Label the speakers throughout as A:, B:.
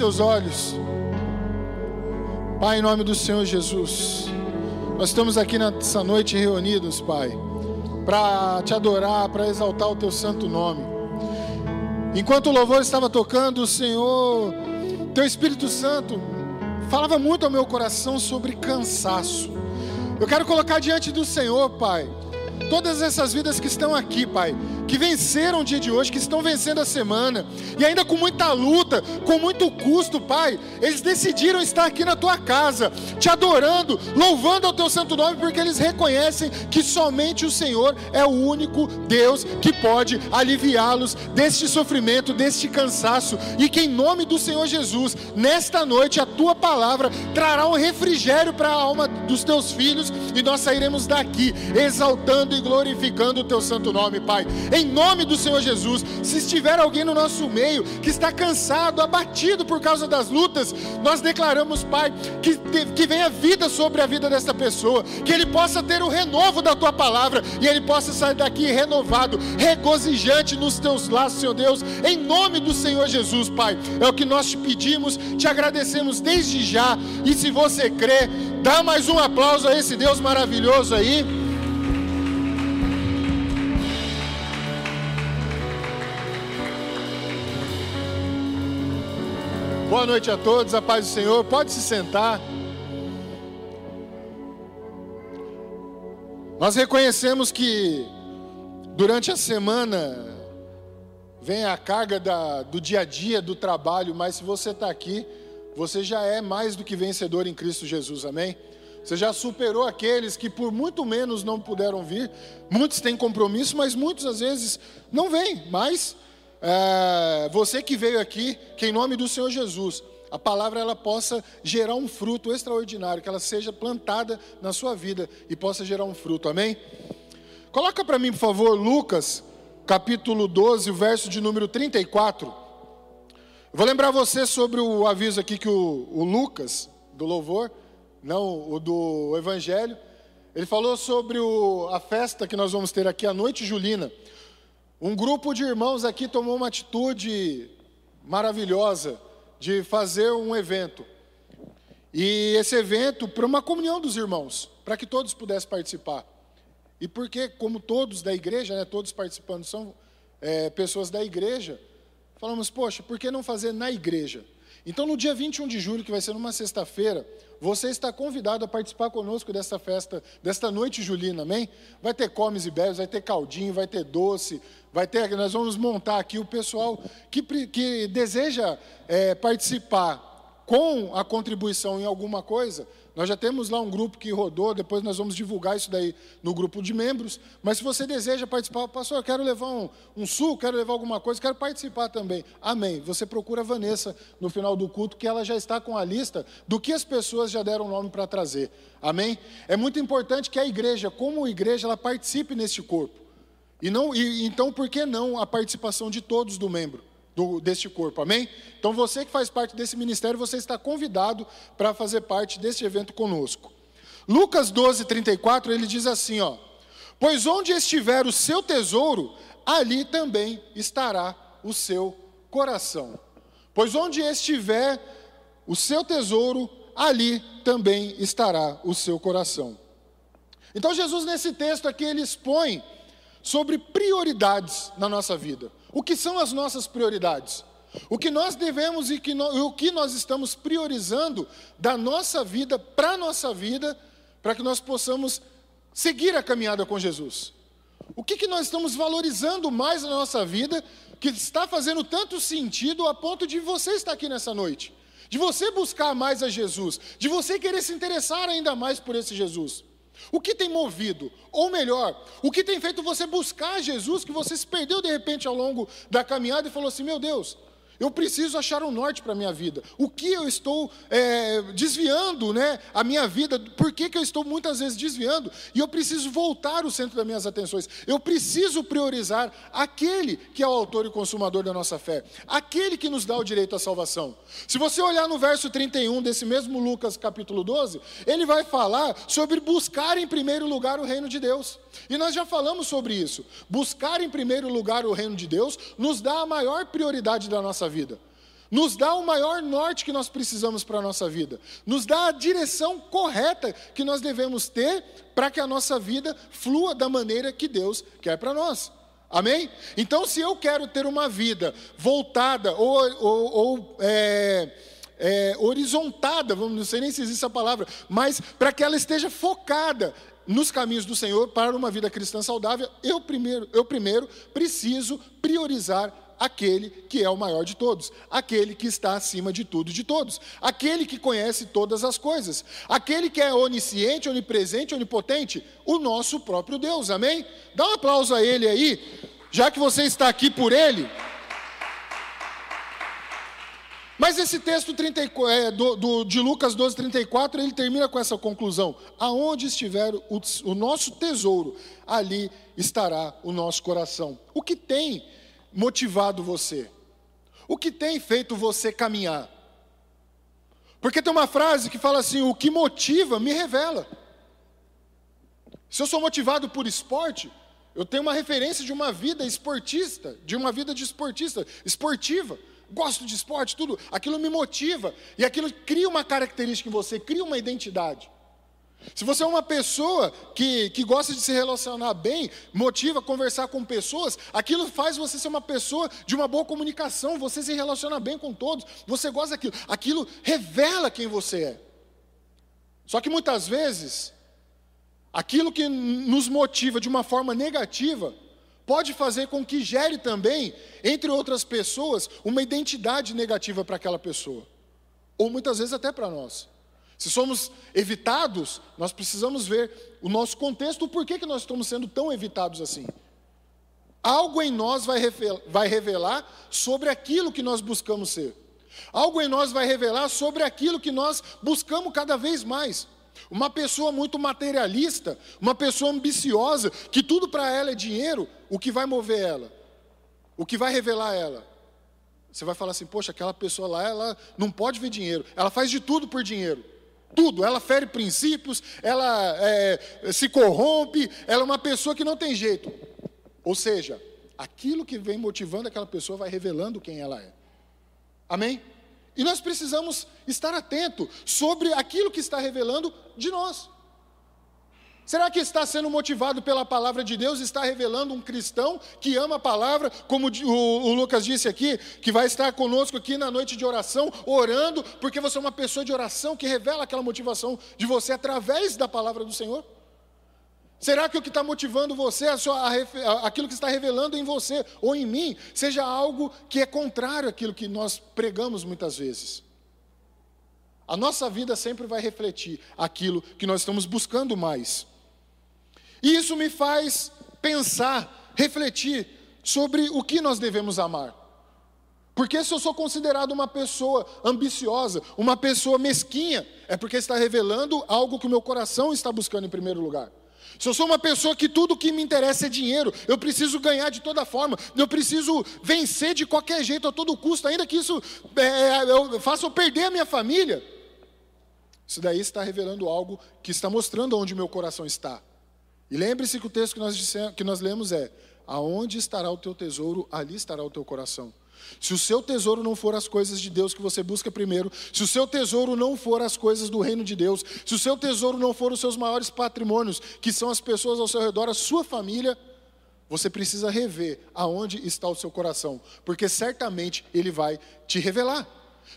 A: seus olhos. Pai, em nome do Senhor Jesus, nós estamos aqui nessa noite reunidos, Pai, para te adorar, para exaltar o teu santo nome. Enquanto o louvor estava tocando, o Senhor, teu Espírito Santo, falava muito ao meu coração sobre cansaço. Eu quero colocar diante do Senhor, Pai, todas essas vidas que estão aqui, Pai, que venceram o dia de hoje, que estão vencendo a semana, e ainda com muita luta, com muito custo, Pai, eles decidiram estar aqui na tua casa, te adorando, louvando ao teu santo nome, porque eles reconhecem que somente o Senhor é o único Deus que pode aliviá-los deste sofrimento, deste cansaço, e que em nome do Senhor Jesus, nesta noite, a tua palavra trará um refrigério para a alma dos teus filhos, e nós sairemos daqui exaltando e glorificando o teu santo nome, Pai. Em em nome do Senhor Jesus. Se estiver alguém no nosso meio que está cansado, abatido por causa das lutas, nós declaramos, Pai, que, que venha vida sobre a vida dessa pessoa, que ele possa ter o renovo da tua palavra e ele possa sair daqui renovado, regozijante nos teus laços, Senhor Deus, em nome do Senhor Jesus, Pai. É o que nós te pedimos, te agradecemos desde já. E se você crê, dá mais um aplauso a esse Deus maravilhoso aí. Boa noite a todos, a paz do Senhor. Pode se sentar. Nós reconhecemos que durante a semana vem a carga da, do dia a dia, do trabalho, mas se você está aqui, você já é mais do que vencedor em Cristo Jesus, amém? Você já superou aqueles que por muito menos não puderam vir. Muitos têm compromisso, mas muitos às vezes não vêm, mas é, você que veio aqui, que em nome do Senhor Jesus, a palavra ela possa gerar um fruto extraordinário, que ela seja plantada na sua vida e possa gerar um fruto, amém? Coloca para mim, por favor, Lucas, capítulo 12, o verso de número 34. vou lembrar você sobre o aviso aqui que o, o Lucas, do louvor, não o do Evangelho, ele falou sobre o, a festa que nós vamos ter aqui, a noite julina. Um grupo de irmãos aqui tomou uma atitude maravilhosa de fazer um evento. E esse evento para uma comunhão dos irmãos, para que todos pudessem participar. E porque, como todos da igreja, né, todos participando são é, pessoas da igreja, falamos, poxa, por que não fazer na igreja? Então, no dia 21 de julho, que vai ser numa sexta-feira, você está convidado a participar conosco dessa festa, desta noite julina, amém? Vai ter comes e bebes, vai ter caldinho, vai ter doce, vai ter. Nós vamos montar aqui o pessoal que, que deseja é, participar com a contribuição em alguma coisa, nós já temos lá um grupo que rodou, depois nós vamos divulgar isso daí no grupo de membros. Mas se você deseja participar, pastor, eu quero levar um, um sul, quero levar alguma coisa, quero participar também. Amém. Você procura a Vanessa no final do culto, que ela já está com a lista do que as pessoas já deram nome para trazer. Amém? É muito importante que a igreja, como igreja, ela participe neste corpo. E não, e, então, por que não a participação de todos do membro? Do, deste corpo, amém? Então você que faz parte desse ministério, você está convidado para fazer parte deste evento conosco. Lucas 12, 34, ele diz assim: ó, Pois onde estiver o seu tesouro, ali também estará o seu coração. Pois onde estiver o seu tesouro, ali também estará o seu coração. Então Jesus nesse texto aqui ele expõe sobre prioridades na nossa vida. O que são as nossas prioridades? O que nós devemos e que o que nós estamos priorizando da nossa vida para a nossa vida, para que nós possamos seguir a caminhada com Jesus. O que, que nós estamos valorizando mais na nossa vida, que está fazendo tanto sentido a ponto de você estar aqui nessa noite, de você buscar mais a Jesus, de você querer se interessar ainda mais por esse Jesus. O que tem movido? Ou melhor, o que tem feito você buscar Jesus, que você se perdeu de repente ao longo da caminhada e falou assim: meu Deus, eu preciso achar um norte para a minha vida. O que eu estou é, desviando né, a minha vida? Por que, que eu estou muitas vezes desviando? E eu preciso voltar o centro das minhas atenções. Eu preciso priorizar aquele que é o autor e consumador da nossa fé. Aquele que nos dá o direito à salvação. Se você olhar no verso 31 desse mesmo Lucas capítulo 12, ele vai falar sobre buscar em primeiro lugar o reino de Deus. E nós já falamos sobre isso. Buscar em primeiro lugar o reino de Deus nos dá a maior prioridade da nossa vida. nos dá o maior norte que nós precisamos para a nossa vida, nos dá a direção correta que nós devemos ter para que a nossa vida flua da maneira que Deus quer para nós. Amém? Então, se eu quero ter uma vida voltada ou, ou, ou é, é, horizontada, vamos, não sei nem se existe essa palavra, mas para que ela esteja focada nos caminhos do Senhor para uma vida cristã saudável, eu primeiro, eu primeiro preciso priorizar aquele que é o maior de todos, aquele que está acima de tudo e de todos, aquele que conhece todas as coisas, aquele que é onisciente, onipresente, onipotente, o nosso próprio Deus, amém? Dá um aplauso a ele aí, já que você está aqui por ele. Mas esse texto 30, é, do, do, de Lucas 12, 34, ele termina com essa conclusão: aonde estiver o, o nosso tesouro, ali estará o nosso coração. O que tem motivado você? O que tem feito você caminhar? Porque tem uma frase que fala assim: o que motiva me revela. Se eu sou motivado por esporte, eu tenho uma referência de uma vida esportista, de uma vida de esportista, esportiva. Gosto de esporte, tudo. Aquilo me motiva. E aquilo cria uma característica em você, cria uma identidade. Se você é uma pessoa que, que gosta de se relacionar bem, motiva conversar com pessoas, aquilo faz você ser uma pessoa de uma boa comunicação, você se relaciona bem com todos, você gosta daquilo, aquilo revela quem você é. Só que muitas vezes, aquilo que nos motiva de uma forma negativa, pode fazer com que gere também, entre outras pessoas, uma identidade negativa para aquela pessoa, ou muitas vezes até para nós. Se somos evitados, nós precisamos ver o nosso contexto, o porquê que nós estamos sendo tão evitados assim. Algo em nós vai revelar sobre aquilo que nós buscamos ser. Algo em nós vai revelar sobre aquilo que nós buscamos cada vez mais. Uma pessoa muito materialista, uma pessoa ambiciosa, que tudo para ela é dinheiro, o que vai mover ela? O que vai revelar ela? Você vai falar assim, poxa, aquela pessoa lá, ela não pode ver dinheiro, ela faz de tudo por dinheiro. Tudo, ela fere princípios, ela é, se corrompe, ela é uma pessoa que não tem jeito. Ou seja, aquilo que vem motivando aquela pessoa vai revelando quem ela é. Amém? E nós precisamos estar atento sobre aquilo que está revelando de nós. Será que está sendo motivado pela palavra de Deus? Está revelando um cristão que ama a palavra, como o, Lucas disse aqui, que vai estar conosco aqui na noite de oração, orando, porque você é uma pessoa de oração que revela aquela motivação de você através da palavra do Senhor? Será que o que está motivando você, a sua, a, aquilo que está revelando em você ou em mim, seja algo que é contrário àquilo que nós pregamos muitas vezes? A nossa vida sempre vai refletir aquilo que nós estamos buscando mais. E isso me faz pensar, refletir sobre o que nós devemos amar. Porque se eu sou considerado uma pessoa ambiciosa, uma pessoa mesquinha, é porque está revelando algo que o meu coração está buscando em primeiro lugar. Se eu sou uma pessoa que tudo que me interessa é dinheiro, eu preciso ganhar de toda forma, eu preciso vencer de qualquer jeito, a todo custo, ainda que isso é, é eu faça eu perder a minha família. Isso daí está revelando algo que está mostrando onde meu coração está. E lembre-se que o texto que nós, dissemos, que nós lemos é: Aonde estará o teu tesouro, ali estará o teu coração. Se o seu tesouro não for as coisas de Deus que você busca primeiro, se o seu tesouro não for as coisas do reino de Deus, se o seu tesouro não for os seus maiores patrimônios, que são as pessoas ao seu redor, a sua família, você precisa rever aonde está o seu coração, porque certamente ele vai te revelar.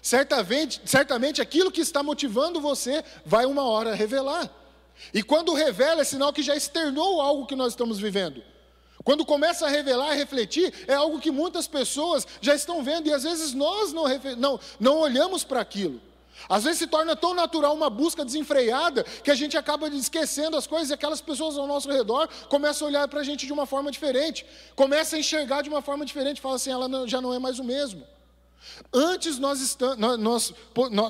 A: Certamente, certamente aquilo que está motivando você vai uma hora revelar. E quando revela, é sinal que já externou algo que nós estamos vivendo. Quando começa a revelar, a refletir, é algo que muitas pessoas já estão vendo e às vezes nós não, não, não olhamos para aquilo. Às vezes se torna tão natural uma busca desenfreada que a gente acaba esquecendo as coisas e aquelas pessoas ao nosso redor começam a olhar para a gente de uma forma diferente, começam a enxergar de uma forma diferente, fala assim, ela já não é mais o mesmo. Antes nós, estamos, nós,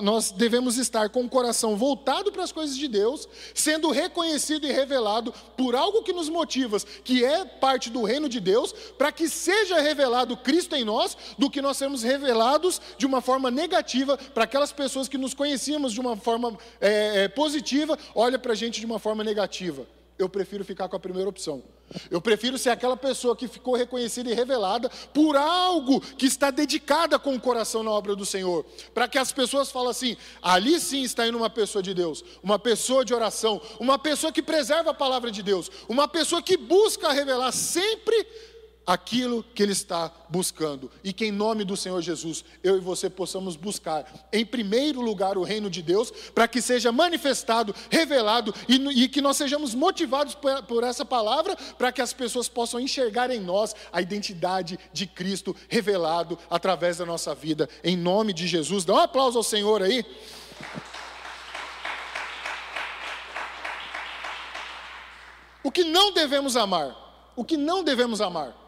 A: nós, devemos estar com o coração voltado para as coisas de Deus, sendo reconhecido e revelado por algo que nos motiva, que é parte do reino de Deus, para que seja revelado Cristo em nós, do que nós sermos revelados de uma forma negativa para aquelas pessoas que nos conhecíamos de uma forma é, positiva, olha para a gente de uma forma negativa. eu prefiro ficar com a primeira opção. Eu prefiro ser aquela pessoa que ficou reconhecida e revelada por algo que está dedicada com o coração na obra do Senhor. Para que as pessoas falem assim: ali sim está indo uma pessoa de Deus, uma pessoa de oração, uma pessoa que preserva a palavra de Deus, uma pessoa que busca revelar sempre aquilo que ele está buscando. E que em nome do Senhor Jesus, eu e você possamos buscar, em primeiro lugar, o reino de Deus, para que seja manifestado, revelado e, e que nós sejamos motivados por, por essa palavra, para que as pessoas possam enxergar em nós a identidade de Cristo revelado através da nossa vida. Em nome de Jesus. Dá um aplauso ao Senhor aí. O que não devemos amar? O que não devemos amar?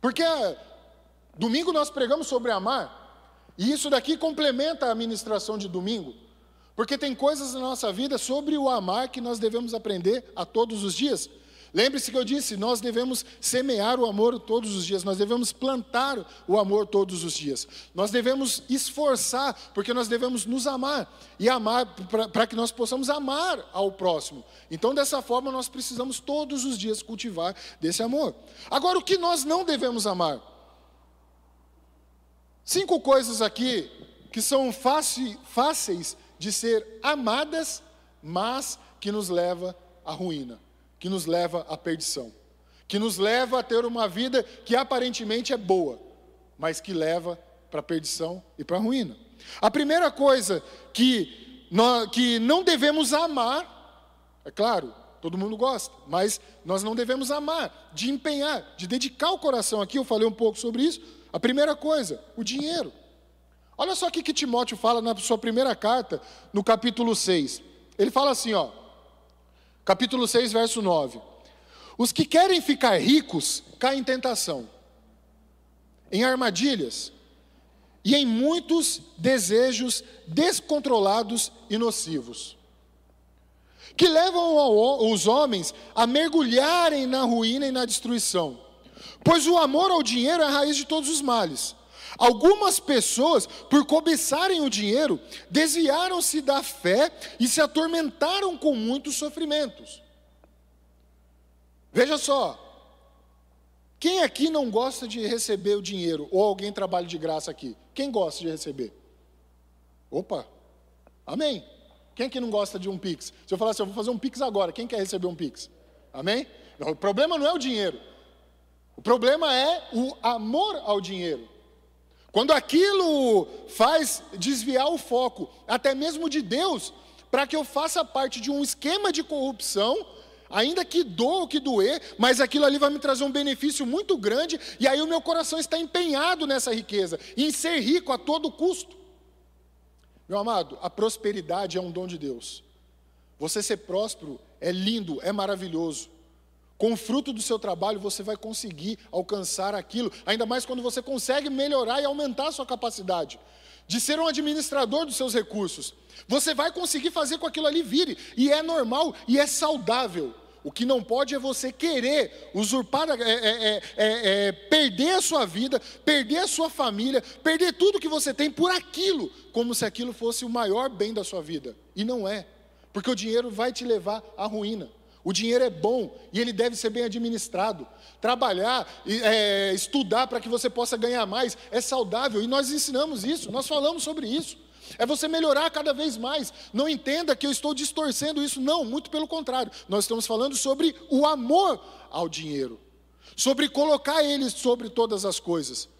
A: Porque domingo nós pregamos sobre amar, e isso daqui complementa a ministração de domingo. Porque tem coisas na nossa vida sobre o amar que nós devemos aprender a todos os dias. Lembre-se que eu disse, nós devemos semear o amor todos os dias, nós devemos plantar o amor todos os dias. Nós devemos esforçar, porque nós devemos nos amar e amar para que nós possamos amar ao próximo. Então, dessa forma, nós precisamos todos os dias cultivar desse amor. Agora, o que nós não devemos amar? Cinco coisas aqui que são fáceis de ser amadas, mas que nos leva à ruína que nos leva à perdição, que nos leva a ter uma vida que aparentemente é boa, mas que leva para a perdição e para a ruína. A primeira coisa que, nós, que não devemos amar, é claro, todo mundo gosta, mas nós não devemos amar, de empenhar, de dedicar o coração aqui, eu falei um pouco sobre isso. A primeira coisa, o dinheiro. Olha só o que Timóteo fala na sua primeira carta, no capítulo 6. Ele fala assim, ó: capítulo 6, verso 9. Os que querem ficar ricos caem em tentação, em armadilhas e em muitos desejos descontrolados e nocivos, que levam os homens a mergulharem na ruína e na destruição. Pois o amor ao dinheiro é a raiz de todos os males. Algumas pessoas, por cobiçarem o dinheiro, desviaram-se da fé e se atormentaram com muitos sofrimentos. Veja só, quem aqui não gosta de receber o dinheiro? Ou alguém trabalha de graça aqui? Quem gosta de receber? Opa, amém. Quem aqui não gosta de um Pix? Se eu falar assim, eu vou fazer um Pix agora, quem quer receber um Pix? Amém? o problema não é o dinheiro. O problema é o amor ao dinheiro. Quando aquilo faz desviar o foco, até mesmo de Deus, para que eu faça parte de um esquema de corrupção, ainda que doa o que doer, mas aquilo ali vai me trazer um benefício muito grande, e aí o meu coração está empenhado nessa riqueza, em ser rico a todo custo. Meu amado, a prosperidade é um dom de Deus. Você ser próspero é lindo, é maravilhoso. Com o fruto do seu trabalho, você vai conseguir alcançar aquilo, ainda mais quando você consegue melhorar e aumentar a sua capacidade de ser um administrador dos seus recursos. Você vai conseguir fazer com aquilo ali vire, e é normal e é saudável. O que não pode é você querer usurpar, é, é, é, é, perder a sua vida, perder a sua família, perder tudo que você tem por aquilo, como se aquilo fosse o maior bem da sua vida. E não é, porque o dinheiro vai te levar à ruína. O dinheiro é bom e ele deve ser bem administrado. Trabalhar, é, estudar para que você possa ganhar mais é saudável e nós ensinamos isso, nós falamos sobre isso. É você melhorar cada vez mais. Não entenda que eu estou distorcendo isso, não, muito pelo contrário. Nós estamos falando sobre o amor ao dinheiro, sobre colocar ele sobre todas as coisas.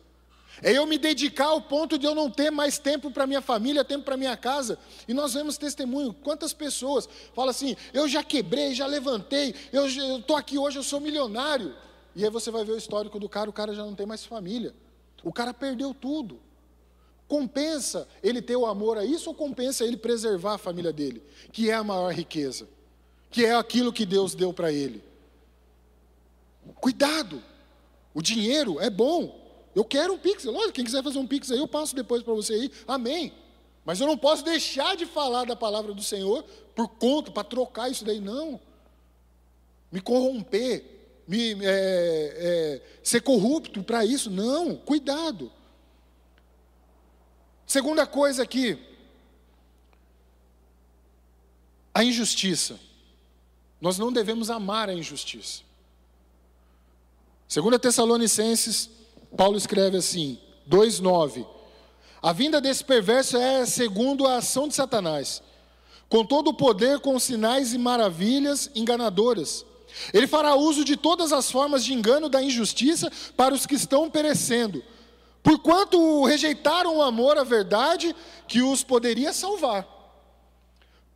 A: É eu me dedicar ao ponto de eu não ter mais tempo para minha família, tempo para minha casa. E nós vemos testemunho, quantas pessoas falam assim: eu já quebrei, já levantei, eu estou aqui hoje, eu sou milionário. E aí você vai ver o histórico do cara, o cara já não tem mais família. O cara perdeu tudo. Compensa ele ter o amor a isso ou compensa ele preservar a família dele, que é a maior riqueza, que é aquilo que Deus deu para ele? Cuidado, o dinheiro é bom, eu quero um pix. Lógico, quem quiser fazer um pix aí, eu passo depois para você aí. Amém. Mas eu não posso deixar de falar da palavra do Senhor por conta, para trocar isso daí, não. Me corromper, me, é, é, ser corrupto para isso, não. Cuidado. Segunda coisa aqui, a injustiça. Nós não devemos amar a injustiça. Segundo Tessalonicenses, Paulo escreve assim, 2:9. A vinda desse perverso é segundo a ação de Satanás, com todo o poder, com sinais e maravilhas enganadoras. Ele fará uso de todas as formas de engano da injustiça para os que estão perecendo, porquanto rejeitaram o amor à verdade que os poderia salvar.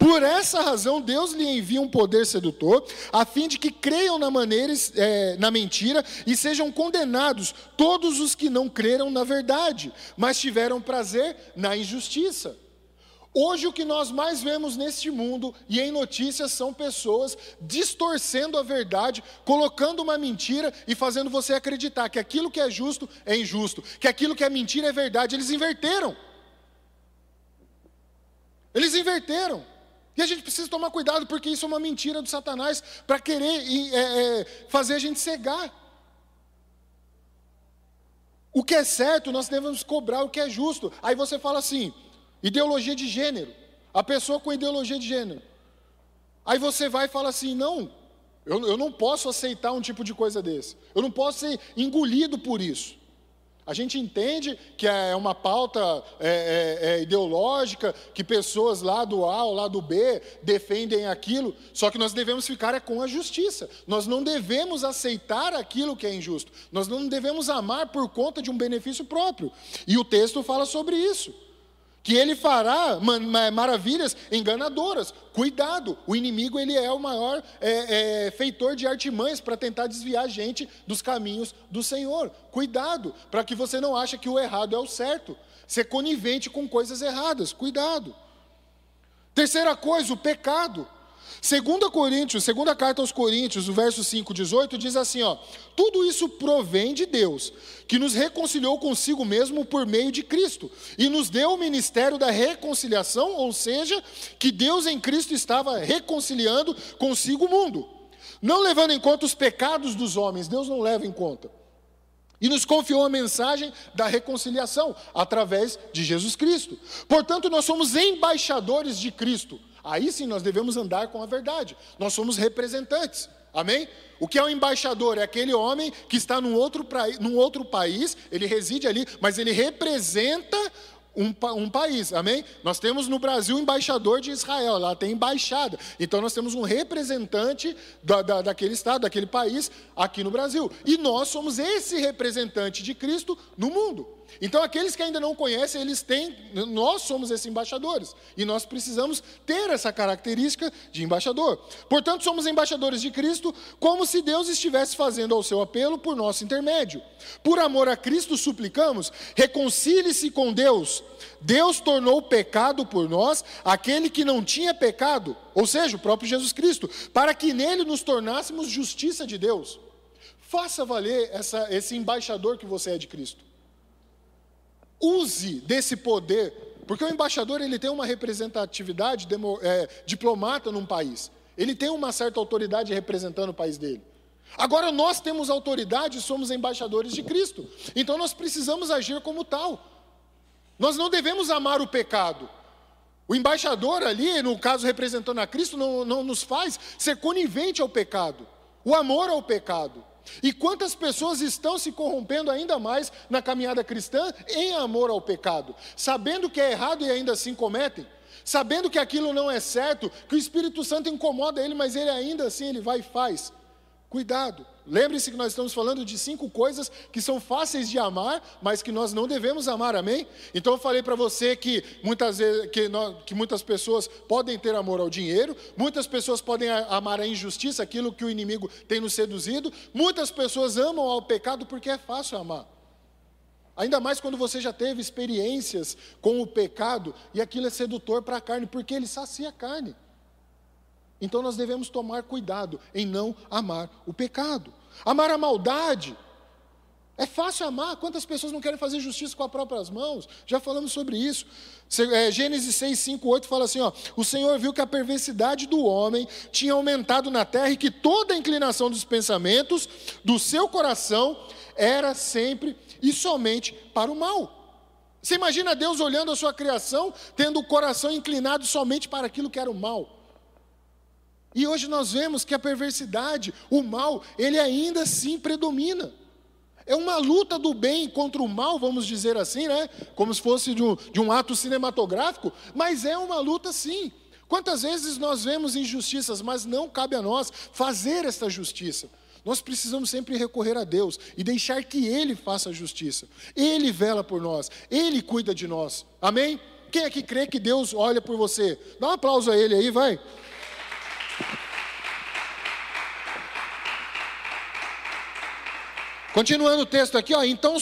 A: Por essa razão, Deus lhe envia um poder sedutor, a fim de que creiam na, maneira, é, na mentira e sejam condenados todos os que não creram na verdade, mas tiveram prazer na injustiça. Hoje, o que nós mais vemos neste mundo e em notícias são pessoas distorcendo a verdade, colocando uma mentira e fazendo você acreditar que aquilo que é justo é injusto, que aquilo que é mentira é verdade. Eles inverteram. Eles inverteram. E a gente precisa tomar cuidado, porque isso é uma mentira do Satanás para querer é, é, fazer a gente cegar. O que é certo, nós devemos cobrar o que é justo. Aí você fala assim: ideologia de gênero. A pessoa com ideologia de gênero. Aí você vai e fala assim: não, eu, eu não posso aceitar um tipo de coisa desse. Eu não posso ser engolido por isso. A gente entende que é uma pauta é, é, é, ideológica, que pessoas lá do A ou lá do B defendem aquilo, só que nós devemos ficar é com a justiça. Nós não devemos aceitar aquilo que é injusto. Nós não devemos amar por conta de um benefício próprio. E o texto fala sobre isso que ele fará maravilhas enganadoras. Cuidado, o inimigo ele é o maior é, é, feitor de artimanhas para tentar desviar a gente dos caminhos do Senhor. Cuidado, para que você não ache que o errado é o certo. Ser conivente com coisas erradas. Cuidado. Terceira coisa, o pecado. Segunda Coríntios, segunda carta aos Coríntios, o verso 5, 18, diz assim, ó: Tudo isso provém de Deus, que nos reconciliou consigo mesmo por meio de Cristo e nos deu o ministério da reconciliação, ou seja, que Deus em Cristo estava reconciliando consigo o mundo. Não levando em conta os pecados dos homens, Deus não leva em conta. E nos confiou a mensagem da reconciliação através de Jesus Cristo. Portanto, nós somos embaixadores de Cristo Aí sim nós devemos andar com a verdade. Nós somos representantes. Amém? O que é um embaixador? É aquele homem que está num outro, num outro país, ele reside ali, mas ele representa um, um, país, amém? Nós temos no Brasil embaixador de Israel, lá tem embaixada. Então nós temos um representante da, da, daquele estado, daquele país, aqui no Brasil. E nós somos esse representante de Cristo no mundo. Então, aqueles que ainda não conhecem, eles têm, nós somos esses embaixadores, e nós precisamos ter essa característica de embaixador. Portanto, somos embaixadores de Cristo, como se Deus estivesse fazendo ao seu apelo por nosso intermédio. Por amor a Cristo, suplicamos, reconcilie-se com Deus. Deus tornou pecado por nós aquele que não tinha pecado, ou seja, o próprio Jesus Cristo, para que nele nos tornássemos justiça de Deus. Faça valer essa, esse embaixador que você é de Cristo use desse poder, porque o embaixador ele tem uma representatividade demo, é, diplomata num país, ele tem uma certa autoridade representando o país dele. Agora nós temos autoridade e somos embaixadores de Cristo, então nós precisamos agir como tal. Nós não devemos amar o pecado. O embaixador ali, no caso representando a Cristo, não, não nos faz ser conivente ao pecado, o amor ao pecado. E quantas pessoas estão se corrompendo ainda mais na caminhada cristã em amor ao pecado, sabendo que é errado e ainda assim cometem, sabendo que aquilo não é certo, que o Espírito Santo incomoda ele, mas ele ainda assim ele vai e faz. Cuidado. Lembre-se que nós estamos falando de cinco coisas que são fáceis de amar, mas que nós não devemos amar, amém? Então eu falei para você que muitas, vezes, que, nós, que muitas pessoas podem ter amor ao dinheiro, muitas pessoas podem amar a injustiça, aquilo que o inimigo tem nos seduzido, muitas pessoas amam ao pecado porque é fácil amar. Ainda mais quando você já teve experiências com o pecado e aquilo é sedutor para a carne, porque ele sacia a carne. Então nós devemos tomar cuidado em não amar o pecado. Amar a maldade. É fácil amar. Quantas pessoas não querem fazer justiça com as próprias mãos? Já falamos sobre isso. É, Gênesis 6, 5, 8 fala assim: ó, O Senhor viu que a perversidade do homem tinha aumentado na terra e que toda a inclinação dos pensamentos do seu coração era sempre e somente para o mal. Você imagina Deus olhando a sua criação, tendo o coração inclinado somente para aquilo que era o mal. E hoje nós vemos que a perversidade, o mal, ele ainda assim predomina. É uma luta do bem contra o mal, vamos dizer assim, né? Como se fosse de um, de um ato cinematográfico, mas é uma luta sim. Quantas vezes nós vemos injustiças, mas não cabe a nós fazer esta justiça. Nós precisamos sempre recorrer a Deus e deixar que Ele faça a justiça. Ele vela por nós, Ele cuida de nós. Amém? Quem é que crê que Deus olha por você? Dá um aplauso a Ele aí, vai. Continuando o texto aqui, ó, então,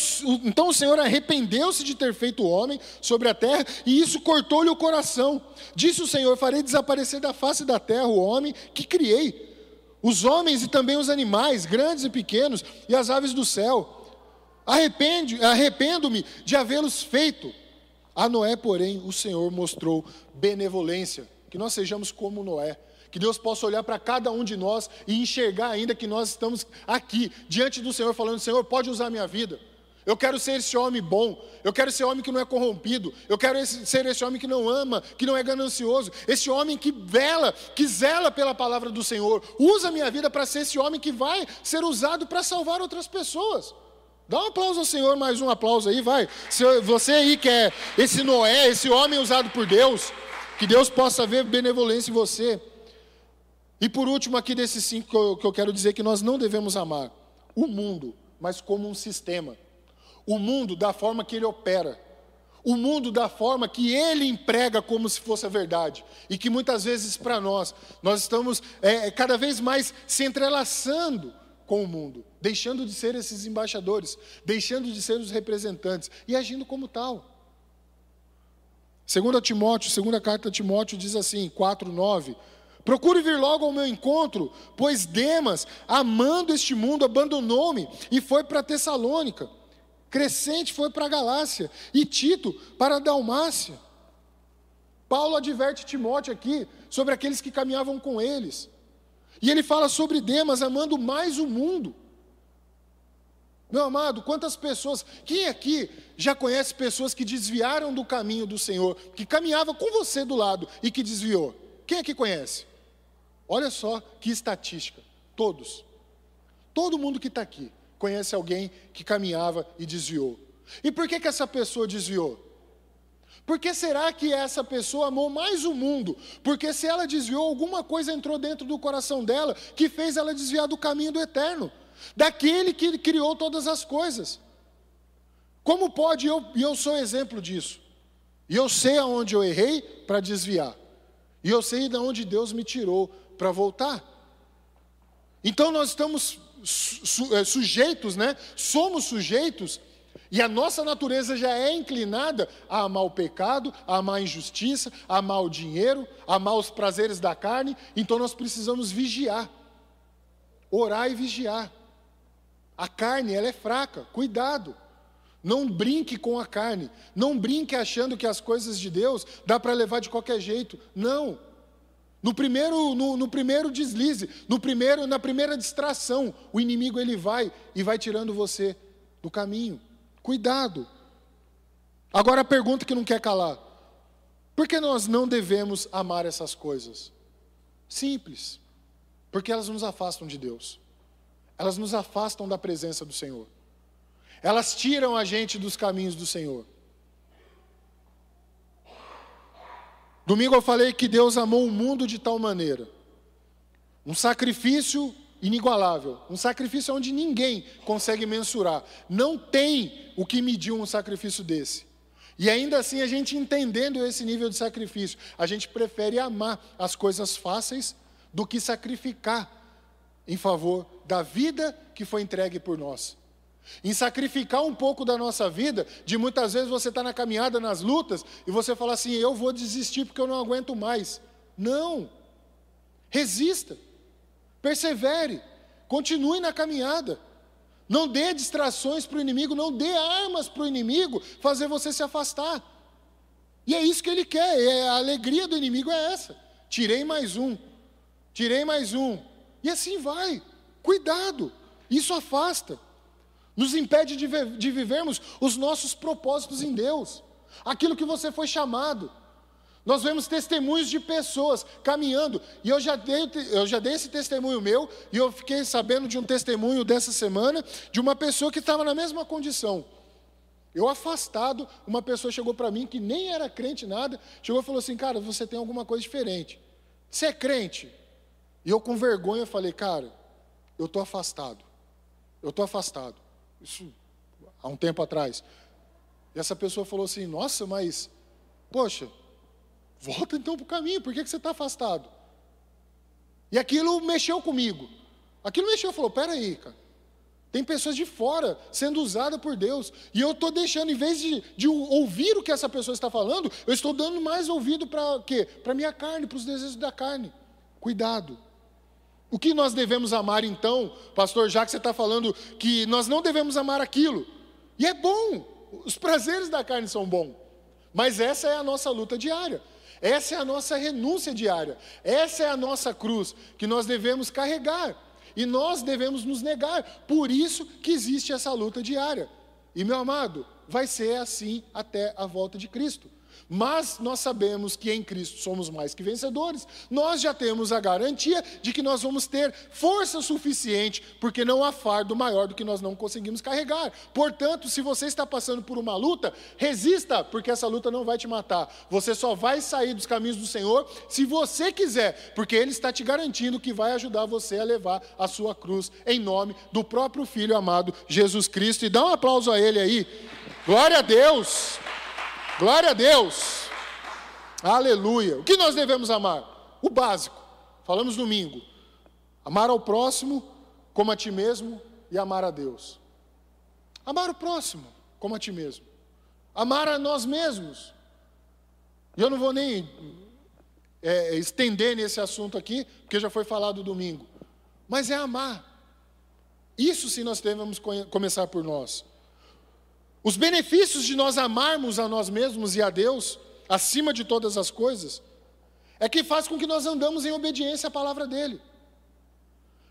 A: então o Senhor arrependeu-se de ter feito o homem sobre a terra, e isso cortou-lhe o coração. Disse o Senhor: Farei desaparecer da face da terra o homem que criei, os homens e também os animais, grandes e pequenos, e as aves do céu. Arrependo-me de havê-los feito. A Noé, porém, o Senhor mostrou benevolência, que nós sejamos como Noé que Deus possa olhar para cada um de nós e enxergar ainda que nós estamos aqui, diante do Senhor, falando: Senhor, pode usar minha vida. Eu quero ser esse homem bom, eu quero ser homem que não é corrompido, eu quero esse, ser esse homem que não ama, que não é ganancioso, esse homem que vela, que zela pela palavra do Senhor. Usa a minha vida para ser esse homem que vai ser usado para salvar outras pessoas. Dá um aplauso ao Senhor, mais um aplauso aí, vai. Se você aí que é esse Noé, esse homem usado por Deus, que Deus possa ver benevolência em você. E por último, aqui desses cinco que eu, que eu quero dizer que nós não devemos amar o mundo, mas como um sistema. O mundo da forma que ele opera. O mundo da forma que ele emprega como se fosse a verdade. E que muitas vezes para nós, nós estamos é, cada vez mais se entrelaçando com o mundo, deixando de ser esses embaixadores, deixando de ser os representantes e agindo como tal. Segunda Timóteo, segunda carta a Timóteo diz assim, 4:9, Procure vir logo ao meu encontro, pois Demas, amando este mundo, abandonou-me e foi para Tessalônica. Crescente foi para a Galácia e Tito para a Dalmácia. Paulo adverte Timóteo aqui sobre aqueles que caminhavam com eles. E ele fala sobre Demas amando mais o mundo. Meu amado, quantas pessoas, quem aqui já conhece pessoas que desviaram do caminho do Senhor, que caminhava com você do lado e que desviou? Quem aqui conhece? Olha só que estatística. Todos. Todo mundo que está aqui conhece alguém que caminhava e desviou. E por que, que essa pessoa desviou? Por que será que essa pessoa amou mais o mundo? Porque se ela desviou, alguma coisa entrou dentro do coração dela que fez ela desviar do caminho do eterno, daquele que criou todas as coisas. Como pode eu, e eu sou exemplo disso, e eu sei aonde eu errei para desviar, e eu sei de onde Deus me tirou para voltar. Então nós estamos é, sujeitos, né? Somos sujeitos e a nossa natureza já é inclinada a amar o pecado, a amar a injustiça, a amar o dinheiro, a amar os prazeres da carne. Então nós precisamos vigiar, orar e vigiar. A carne, ela é fraca, cuidado. Não brinque com a carne. Não brinque achando que as coisas de Deus dá para levar de qualquer jeito. Não. No primeiro, no, no, primeiro deslize, no primeiro, na primeira distração, o inimigo ele vai e vai tirando você do caminho. Cuidado. Agora a pergunta que não quer calar: por que nós não devemos amar essas coisas? Simples. Porque elas nos afastam de Deus. Elas nos afastam da presença do Senhor. Elas tiram a gente dos caminhos do Senhor. Domingo eu falei que Deus amou o mundo de tal maneira. Um sacrifício inigualável, um sacrifício onde ninguém consegue mensurar. Não tem o que medir um sacrifício desse. E ainda assim, a gente entendendo esse nível de sacrifício, a gente prefere amar as coisas fáceis do que sacrificar em favor da vida que foi entregue por nós em sacrificar um pouco da nossa vida, de muitas vezes você está na caminhada, nas lutas, e você fala assim: eu vou desistir porque eu não aguento mais. Não. Resista. Persevere. Continue na caminhada. Não dê distrações para o inimigo, não dê armas para o inimigo fazer você se afastar. E é isso que ele quer, a alegria do inimigo é essa. Tirei mais um, tirei mais um. E assim vai. Cuidado, isso afasta nos impede de, de vivermos os nossos propósitos em Deus, aquilo que você foi chamado. Nós vemos testemunhos de pessoas caminhando, e eu já, dei, eu já dei esse testemunho meu, e eu fiquei sabendo de um testemunho dessa semana, de uma pessoa que estava na mesma condição. Eu afastado, uma pessoa chegou para mim que nem era crente nada, chegou e falou assim: Cara, você tem alguma coisa diferente. Você é crente? E eu com vergonha falei: Cara, eu estou afastado. Eu estou afastado. Isso há um tempo atrás. E essa pessoa falou assim: Nossa, mas, poxa, volta então para o caminho, por que, que você está afastado? E aquilo mexeu comigo. Aquilo mexeu, falou: Peraí, cara. Tem pessoas de fora sendo usadas por Deus. E eu estou deixando, em vez de, de, ouvir o que essa pessoa está falando, eu estou dando mais ouvido para quê? Para a minha carne, para os desejos da carne. Cuidado. O que nós devemos amar então, pastor, já que você está falando que nós não devemos amar aquilo. E é bom, os prazeres da carne são bons. Mas essa é a nossa luta diária. Essa é a nossa renúncia diária. Essa é a nossa cruz que nós devemos carregar. E nós devemos nos negar. Por isso que existe essa luta diária. E meu amado, vai ser assim até a volta de Cristo. Mas nós sabemos que em Cristo somos mais que vencedores. Nós já temos a garantia de que nós vamos ter força suficiente, porque não há fardo maior do que nós não conseguimos carregar. Portanto, se você está passando por uma luta, resista, porque essa luta não vai te matar. Você só vai sair dos caminhos do Senhor se você quiser, porque Ele está te garantindo que vai ajudar você a levar a sua cruz em nome do próprio Filho amado Jesus Cristo. E dá um aplauso a Ele aí. Glória a Deus. Glória a Deus. Aleluia. O que nós devemos amar? O básico. Falamos domingo. Amar ao próximo como a ti mesmo e amar a Deus. Amar o próximo como a ti mesmo. Amar a nós mesmos. E eu não vou nem é, estender nesse assunto aqui, porque já foi falado domingo. Mas é amar. Isso sim nós devemos começar por nós. Os benefícios de nós amarmos a nós mesmos e a Deus, acima de todas as coisas, é que faz com que nós andamos em obediência à palavra dEle.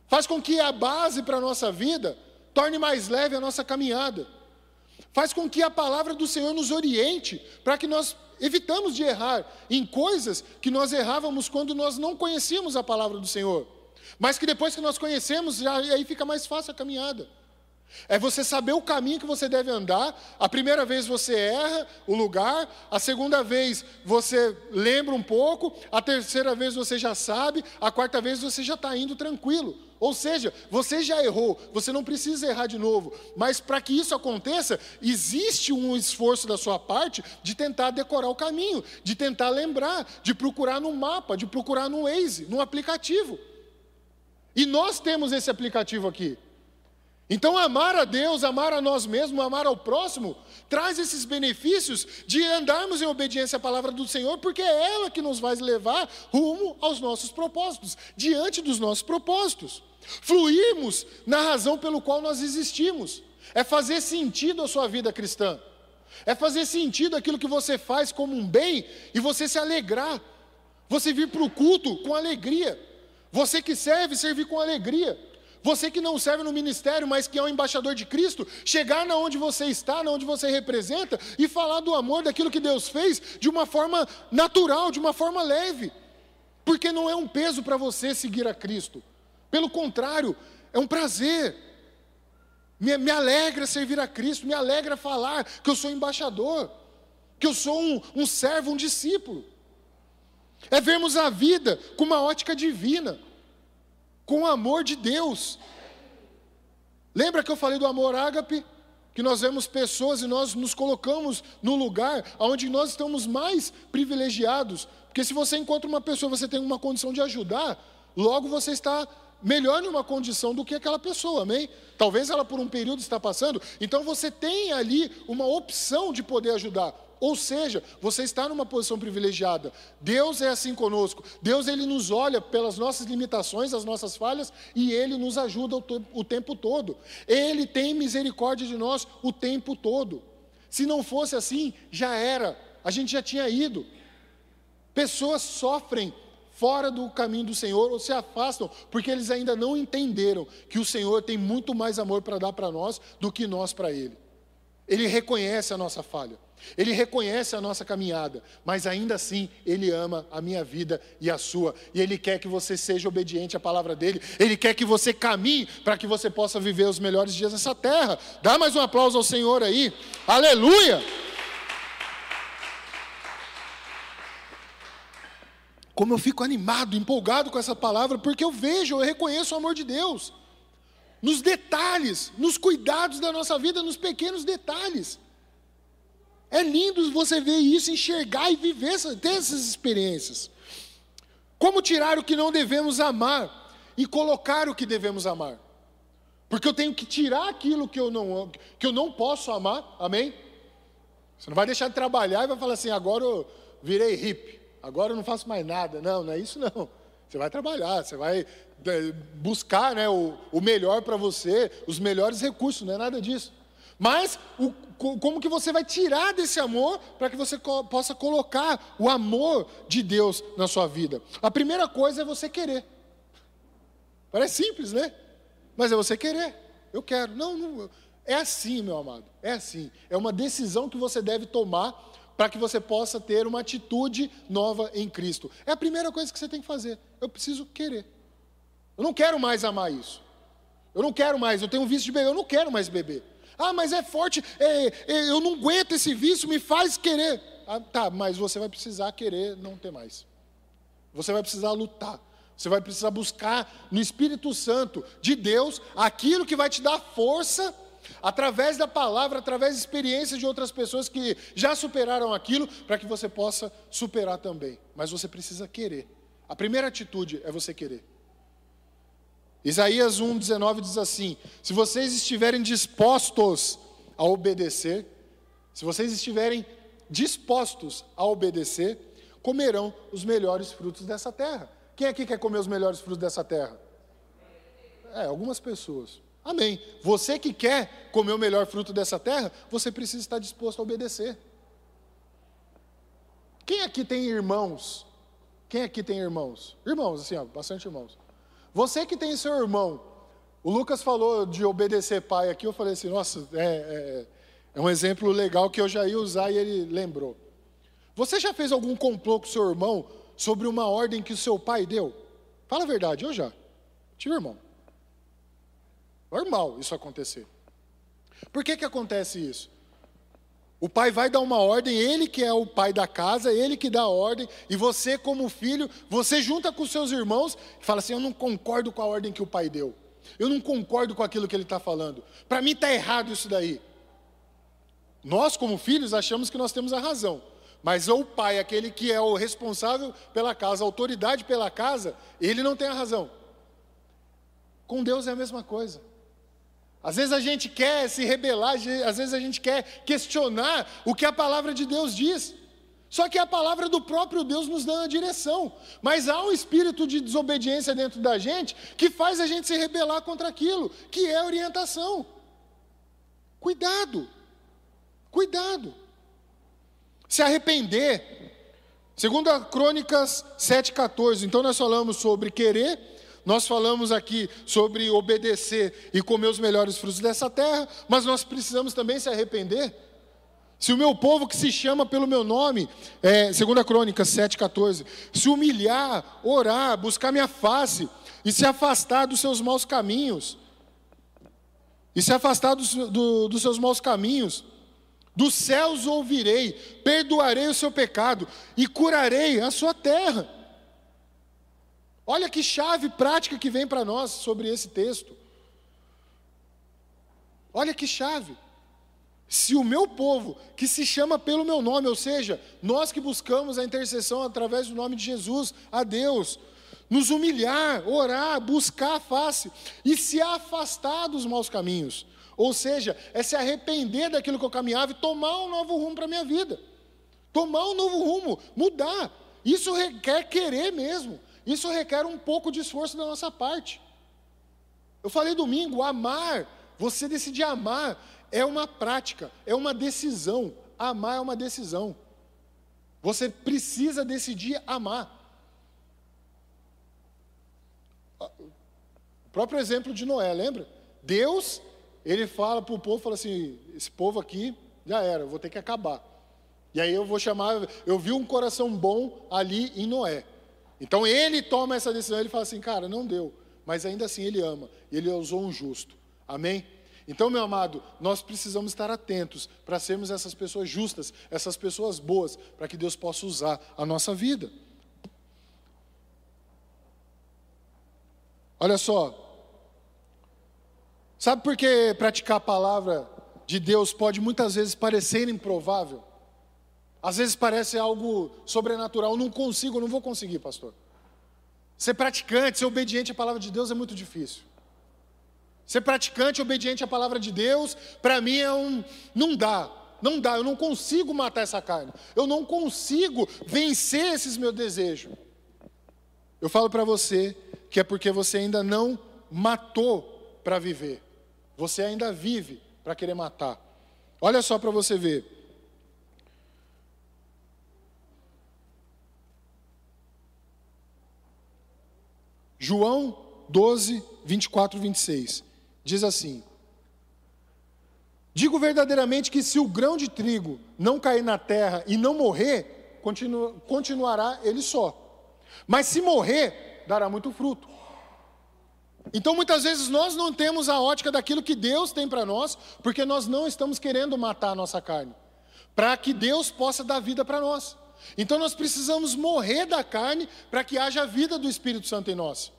A: Faz com que a base para a nossa vida torne mais leve a nossa caminhada. Faz com que a palavra do Senhor nos oriente para que nós evitamos de errar em coisas que nós errávamos quando nós não conhecíamos a palavra do Senhor. Mas que depois que nós conhecemos, já, aí fica mais fácil a caminhada. É você saber o caminho que você deve andar. A primeira vez você erra o lugar, a segunda vez você lembra um pouco, a terceira vez você já sabe, a quarta vez você já está indo tranquilo. Ou seja, você já errou, você não precisa errar de novo. Mas para que isso aconteça, existe um esforço da sua parte de tentar decorar o caminho, de tentar lembrar, de procurar no mapa, de procurar no Waze, no aplicativo. E nós temos esse aplicativo aqui. Então, amar a Deus, amar a nós mesmos, amar ao próximo, traz esses benefícios de andarmos em obediência à palavra do Senhor, porque é ela que nos vai levar rumo aos nossos propósitos, diante dos nossos propósitos. Fluirmos na razão pelo qual nós existimos, é fazer sentido a sua vida cristã, é fazer sentido aquilo que você faz como um bem e você se alegrar, você vir para o culto com alegria, você que serve, servir com alegria. Você que não serve no ministério, mas que é um embaixador de Cristo, chegar na onde você está, na onde você representa e falar do amor, daquilo que Deus fez, de uma forma natural, de uma forma leve. Porque não é um peso para você seguir a Cristo. Pelo contrário, é um prazer. Me, me, alegra servir a Cristo, me alegra falar que eu sou embaixador, que eu sou um, um servo, um discípulo. É vermos a vida com uma ótica divina com o amor de Deus. Lembra que eu falei do amor ágape? Que nós vemos pessoas e nós nos colocamos no lugar onde nós estamos mais privilegiados. Porque se você encontra uma pessoa, você tem uma condição de ajudar, logo você está melhor numa condição do que aquela pessoa, amém? Talvez ela por um período está passando, então você tem ali uma opção de poder ajudar. Ou seja, você está numa posição privilegiada. Deus é assim conosco. Deus ele nos olha pelas nossas limitações, as nossas falhas e ele nos ajuda o, o tempo todo. Ele tem misericórdia de nós o tempo todo. Se não fosse assim, já era. A gente já tinha ido. Pessoas sofrem fora do caminho do Senhor ou se afastam porque eles ainda não entenderam que o Senhor tem muito mais amor para dar para nós do que nós para ele. Ele reconhece a nossa falha. Ele reconhece a nossa caminhada, mas ainda assim Ele ama a minha vida e a sua. E Ele quer que você seja obediente à palavra dEle. Ele quer que você caminhe para que você possa viver os melhores dias nessa terra. Dá mais um aplauso ao Senhor aí. Aleluia! Como eu fico animado, empolgado com essa palavra, porque eu vejo, eu reconheço o amor de Deus. Nos detalhes, nos cuidados da nossa vida, nos pequenos detalhes. É lindo você ver isso, enxergar e viver, ter essas experiências. Como tirar o que não devemos amar e colocar o que devemos amar? Porque eu tenho que tirar aquilo que eu não, que eu não posso amar, amém? Você não vai deixar de trabalhar e vai falar assim: agora eu virei hippie, agora eu não faço mais nada. Não, não é isso não. Você vai trabalhar, você vai é, buscar né, o, o melhor para você, os melhores recursos, não é nada disso. Mas o, como que você vai tirar desse amor para que você co possa colocar o amor de Deus na sua vida? A primeira coisa é você querer. Parece simples, né? Mas é você querer. Eu quero. Não, não. É assim, meu amado. É assim. É uma decisão que você deve tomar para que você possa ter uma atitude nova em Cristo. É a primeira coisa que você tem que fazer. Eu preciso querer. Eu não quero mais amar isso. Eu não quero mais. Eu tenho um vício de beber. Eu não quero mais beber. Ah, mas é forte, é, é, eu não aguento esse vício, me faz querer. Ah, tá, mas você vai precisar querer não ter mais. Você vai precisar lutar. Você vai precisar buscar no Espírito Santo de Deus aquilo que vai te dar força, através da palavra, através da experiência de outras pessoas que já superaram aquilo, para que você possa superar também. Mas você precisa querer. A primeira atitude é você querer. Isaías 1,19 diz assim: Se vocês estiverem dispostos a obedecer, se vocês estiverem dispostos a obedecer, comerão os melhores frutos dessa terra. Quem aqui quer comer os melhores frutos dessa terra? É, algumas pessoas. Amém. Você que quer comer o melhor fruto dessa terra, você precisa estar disposto a obedecer. Quem aqui tem irmãos? Quem aqui tem irmãos? Irmãos, assim, ó, bastante irmãos. Você que tem seu irmão, o Lucas falou de obedecer pai aqui, eu falei assim, nossa, é, é, é um exemplo legal que eu já ia usar e ele lembrou. Você já fez algum complô com seu irmão sobre uma ordem que o seu pai deu? Fala a verdade, eu já. Tive irmão. Normal isso acontecer. Por que, que acontece isso? O pai vai dar uma ordem, ele que é o pai da casa, ele que dá a ordem, e você, como filho, você junta com seus irmãos e fala assim: Eu não concordo com a ordem que o pai deu, eu não concordo com aquilo que ele está falando, para mim está errado isso daí. Nós, como filhos, achamos que nós temos a razão, mas o pai, aquele que é o responsável pela casa, a autoridade pela casa, ele não tem a razão. Com Deus é a mesma coisa. Às vezes a gente quer se rebelar, às vezes a gente quer questionar o que a palavra de Deus diz. Só que a palavra do próprio Deus nos dá a direção. Mas há um espírito de desobediência dentro da gente que faz a gente se rebelar contra aquilo, que é orientação. Cuidado, cuidado. Se arrepender. Segundo a Crônicas 7,14, então nós falamos sobre querer nós falamos aqui sobre obedecer e comer os melhores frutos dessa terra, mas nós precisamos também se arrepender. Se o meu povo que se chama pelo meu nome, é, 2 Crônicas 7,14, se humilhar, orar, buscar minha face e se afastar dos seus maus caminhos, e se afastar dos, do, dos seus maus caminhos, dos céus ouvirei, perdoarei o seu pecado e curarei a sua terra. Olha que chave prática que vem para nós sobre esse texto. Olha que chave. Se o meu povo, que se chama pelo meu nome, ou seja, nós que buscamos a intercessão através do nome de Jesus a Deus, nos humilhar, orar, buscar a face e se afastar dos maus caminhos, ou seja, é se arrepender daquilo que eu caminhava e tomar um novo rumo para a minha vida, tomar um novo rumo, mudar. Isso requer querer mesmo, isso requer um pouco de esforço da nossa parte. Eu falei domingo, amar, você decidir amar é uma prática, é uma decisão. Amar é uma decisão. Você precisa decidir amar. O próprio exemplo de Noé, lembra? Deus, ele fala para o povo, fala assim, esse povo aqui já era, eu vou ter que acabar. E aí eu vou chamar, eu vi um coração bom ali em Noé. Então ele toma essa decisão, ele fala assim, cara, não deu, mas ainda assim ele ama, e ele usou um justo. Amém? Então, meu amado, nós precisamos estar atentos para sermos essas pessoas justas, essas pessoas boas, para que Deus possa usar a nossa vida. Olha só, sabe por que praticar a palavra de Deus pode muitas vezes parecer improvável? Às vezes parece algo sobrenatural. Não consigo, não vou conseguir, pastor. Ser praticante, ser obediente à palavra de Deus é muito difícil. Ser praticante, obediente à palavra de Deus, para mim é um. Não dá, não dá, eu não consigo matar essa carne. Eu não consigo vencer esses meus desejos. Eu falo para você que é porque você ainda não matou para viver. Você ainda vive para querer matar. Olha só para você ver. João 12, 24 e 26. Diz assim: Digo verdadeiramente que se o grão de trigo não cair na terra e não morrer, continu, continuará ele só. Mas se morrer, dará muito fruto. Então muitas vezes nós não temos a ótica daquilo que Deus tem para nós, porque nós não estamos querendo matar a nossa carne, para que Deus possa dar vida para nós. Então nós precisamos morrer da carne para que haja vida do Espírito Santo em nós.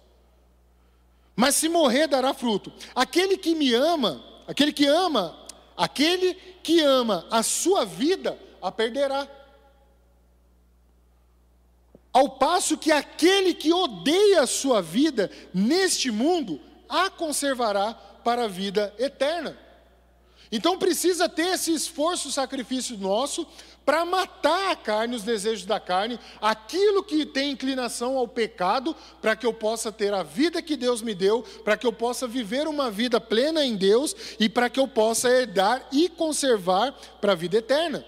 A: Mas se morrer, dará fruto. Aquele que me ama, aquele que ama, aquele que ama a sua vida, a perderá. Ao passo que aquele que odeia a sua vida neste mundo, a conservará para a vida eterna. Então precisa ter esse esforço, sacrifício nosso, para matar a carne, os desejos da carne, aquilo que tem inclinação ao pecado, para que eu possa ter a vida que Deus me deu, para que eu possa viver uma vida plena em Deus e para que eu possa herdar e conservar para a vida eterna.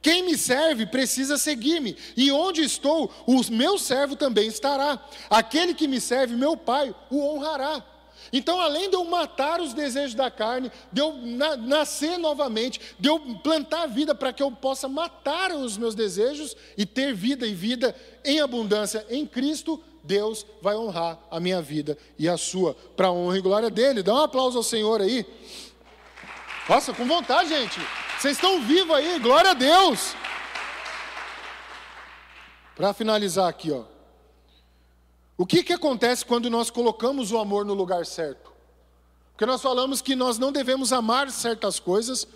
A: Quem me serve precisa seguir-me, e onde estou, o meu servo também estará. Aquele que me serve, meu Pai, o honrará. Então, além de eu matar os desejos da carne, de eu na, nascer novamente, de eu plantar vida para que eu possa matar os meus desejos e ter vida e vida em abundância em Cristo, Deus vai honrar a minha vida e a sua, para a honra e glória dele. Dá um aplauso ao Senhor aí. Nossa, com vontade, gente. Vocês estão vivos aí, glória a Deus. Para finalizar aqui, ó. O que, que acontece quando nós colocamos o amor no lugar certo? Porque nós falamos que nós não devemos amar certas coisas,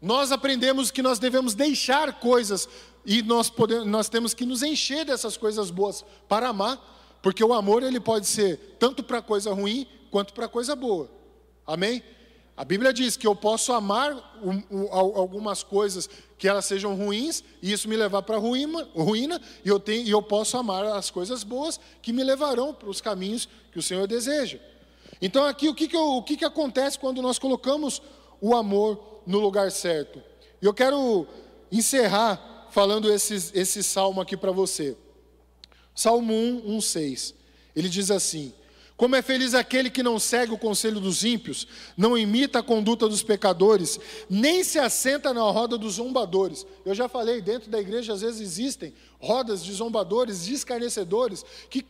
A: nós aprendemos que nós devemos deixar coisas e nós, podemos, nós temos que nos encher dessas coisas boas para amar, porque o amor ele pode ser tanto para coisa ruim quanto para coisa boa. Amém? A Bíblia diz que eu posso amar algumas coisas que elas sejam ruins e isso me levar para a ruína, ruína e, eu tenho, e eu posso amar as coisas boas que me levarão para os caminhos que o Senhor deseja. Então aqui o que, que, eu, o que, que acontece quando nós colocamos o amor no lugar certo? E eu quero encerrar falando esse, esse salmo aqui para você. Salmo 1, 1, 6. Ele diz assim: como é feliz aquele que não segue o conselho dos ímpios, não imita a conduta dos pecadores, nem se assenta na roda dos zombadores. Eu já falei, dentro da igreja às vezes existem rodas de zombadores, de escarnecedores, que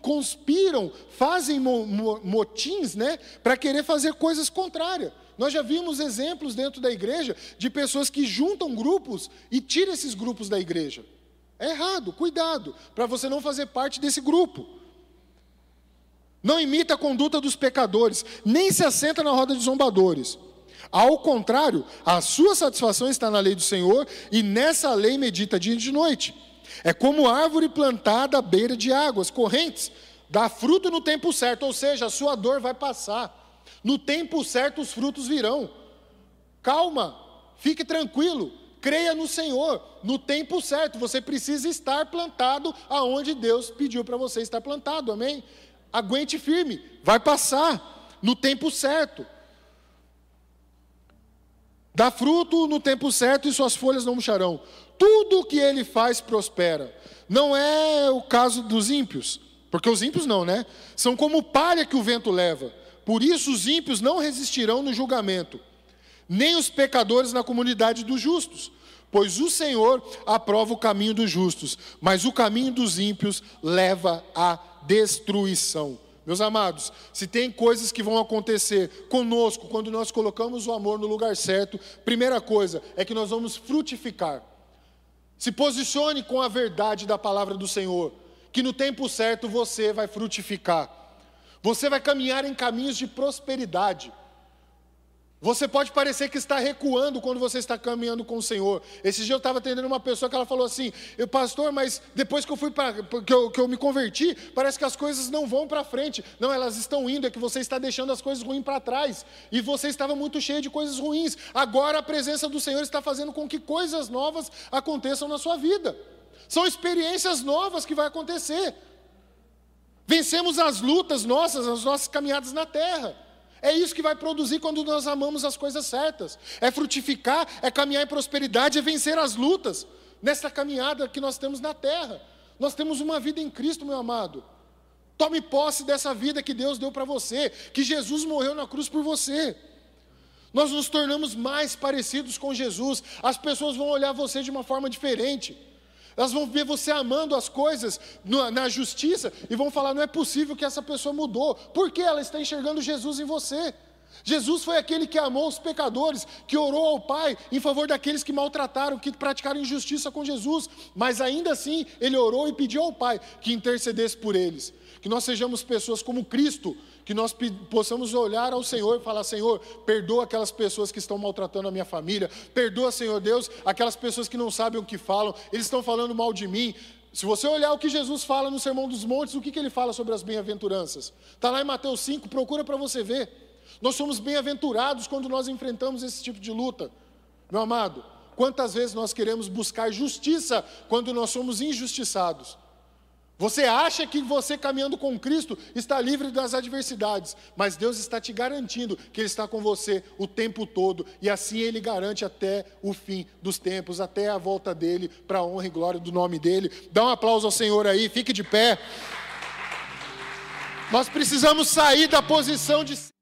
A: conspiram, fazem motins, né, para querer fazer coisas contrárias. Nós já vimos exemplos dentro da igreja de pessoas que juntam grupos e tiram esses grupos da igreja. É errado, cuidado, para você não fazer parte desse grupo não imita a conduta dos pecadores, nem se assenta na roda de zombadores. Ao contrário, a sua satisfação está na lei do Senhor, e nessa lei medita dia e de noite. É como árvore plantada à beira de águas correntes, dá fruto no tempo certo, ou seja, a sua dor vai passar. No tempo certo os frutos virão. Calma, fique tranquilo, creia no Senhor, no tempo certo. Você precisa estar plantado aonde Deus pediu para você estar plantado, amém? Aguente firme, vai passar no tempo certo. Dá fruto no tempo certo e suas folhas não murcharão. Tudo o que ele faz prospera. Não é o caso dos ímpios, porque os ímpios não, né? São como palha que o vento leva. Por isso os ímpios não resistirão no julgamento, nem os pecadores na comunidade dos justos. Pois o Senhor aprova o caminho dos justos, mas o caminho dos ímpios leva à destruição. Meus amados, se tem coisas que vão acontecer conosco quando nós colocamos o amor no lugar certo, primeira coisa é que nós vamos frutificar. Se posicione com a verdade da palavra do Senhor, que no tempo certo você vai frutificar. Você vai caminhar em caminhos de prosperidade. Você pode parecer que está recuando quando você está caminhando com o Senhor. Esse dia eu estava atendendo uma pessoa que ela falou assim: eu, Pastor, mas depois que eu fui para que eu, que eu me converti, parece que as coisas não vão para frente. Não, elas estão indo, é que você está deixando as coisas ruins para trás. E você estava muito cheio de coisas ruins. Agora a presença do Senhor está fazendo com que coisas novas aconteçam na sua vida. São experiências novas que vai acontecer. Vencemos as lutas nossas, as nossas caminhadas na terra. É isso que vai produzir quando nós amamos as coisas certas. É frutificar, é caminhar em prosperidade, é vencer as lutas nessa caminhada que nós temos na terra. Nós temos uma vida em Cristo, meu amado. Tome posse dessa vida que Deus deu para você, que Jesus morreu na cruz por você. Nós nos tornamos mais parecidos com Jesus. As pessoas vão olhar você de uma forma diferente. Elas vão ver você amando as coisas na justiça e vão falar: não é possível que essa pessoa mudou, porque ela está enxergando Jesus em você. Jesus foi aquele que amou os pecadores, que orou ao Pai em favor daqueles que maltrataram, que praticaram injustiça com Jesus, mas ainda assim ele orou e pediu ao Pai que intercedesse por eles. Que nós sejamos pessoas como Cristo, que nós possamos olhar ao Senhor e falar: Senhor, perdoa aquelas pessoas que estão maltratando a minha família, perdoa, Senhor Deus, aquelas pessoas que não sabem o que falam, eles estão falando mal de mim. Se você olhar o que Jesus fala no Sermão dos Montes, o que, que ele fala sobre as bem-aventuranças? Está lá em Mateus 5, procura para você ver. Nós somos bem-aventurados quando nós enfrentamos esse tipo de luta. Meu amado, quantas vezes nós queremos buscar justiça quando nós somos injustiçados? Você acha que você caminhando com Cristo está livre das adversidades, mas Deus está te garantindo que Ele está com você o tempo todo, e assim Ele garante até o fim dos tempos, até a volta dele, para a honra e glória do nome dele. Dá um aplauso ao Senhor aí, fique de pé. Nós precisamos sair da posição de.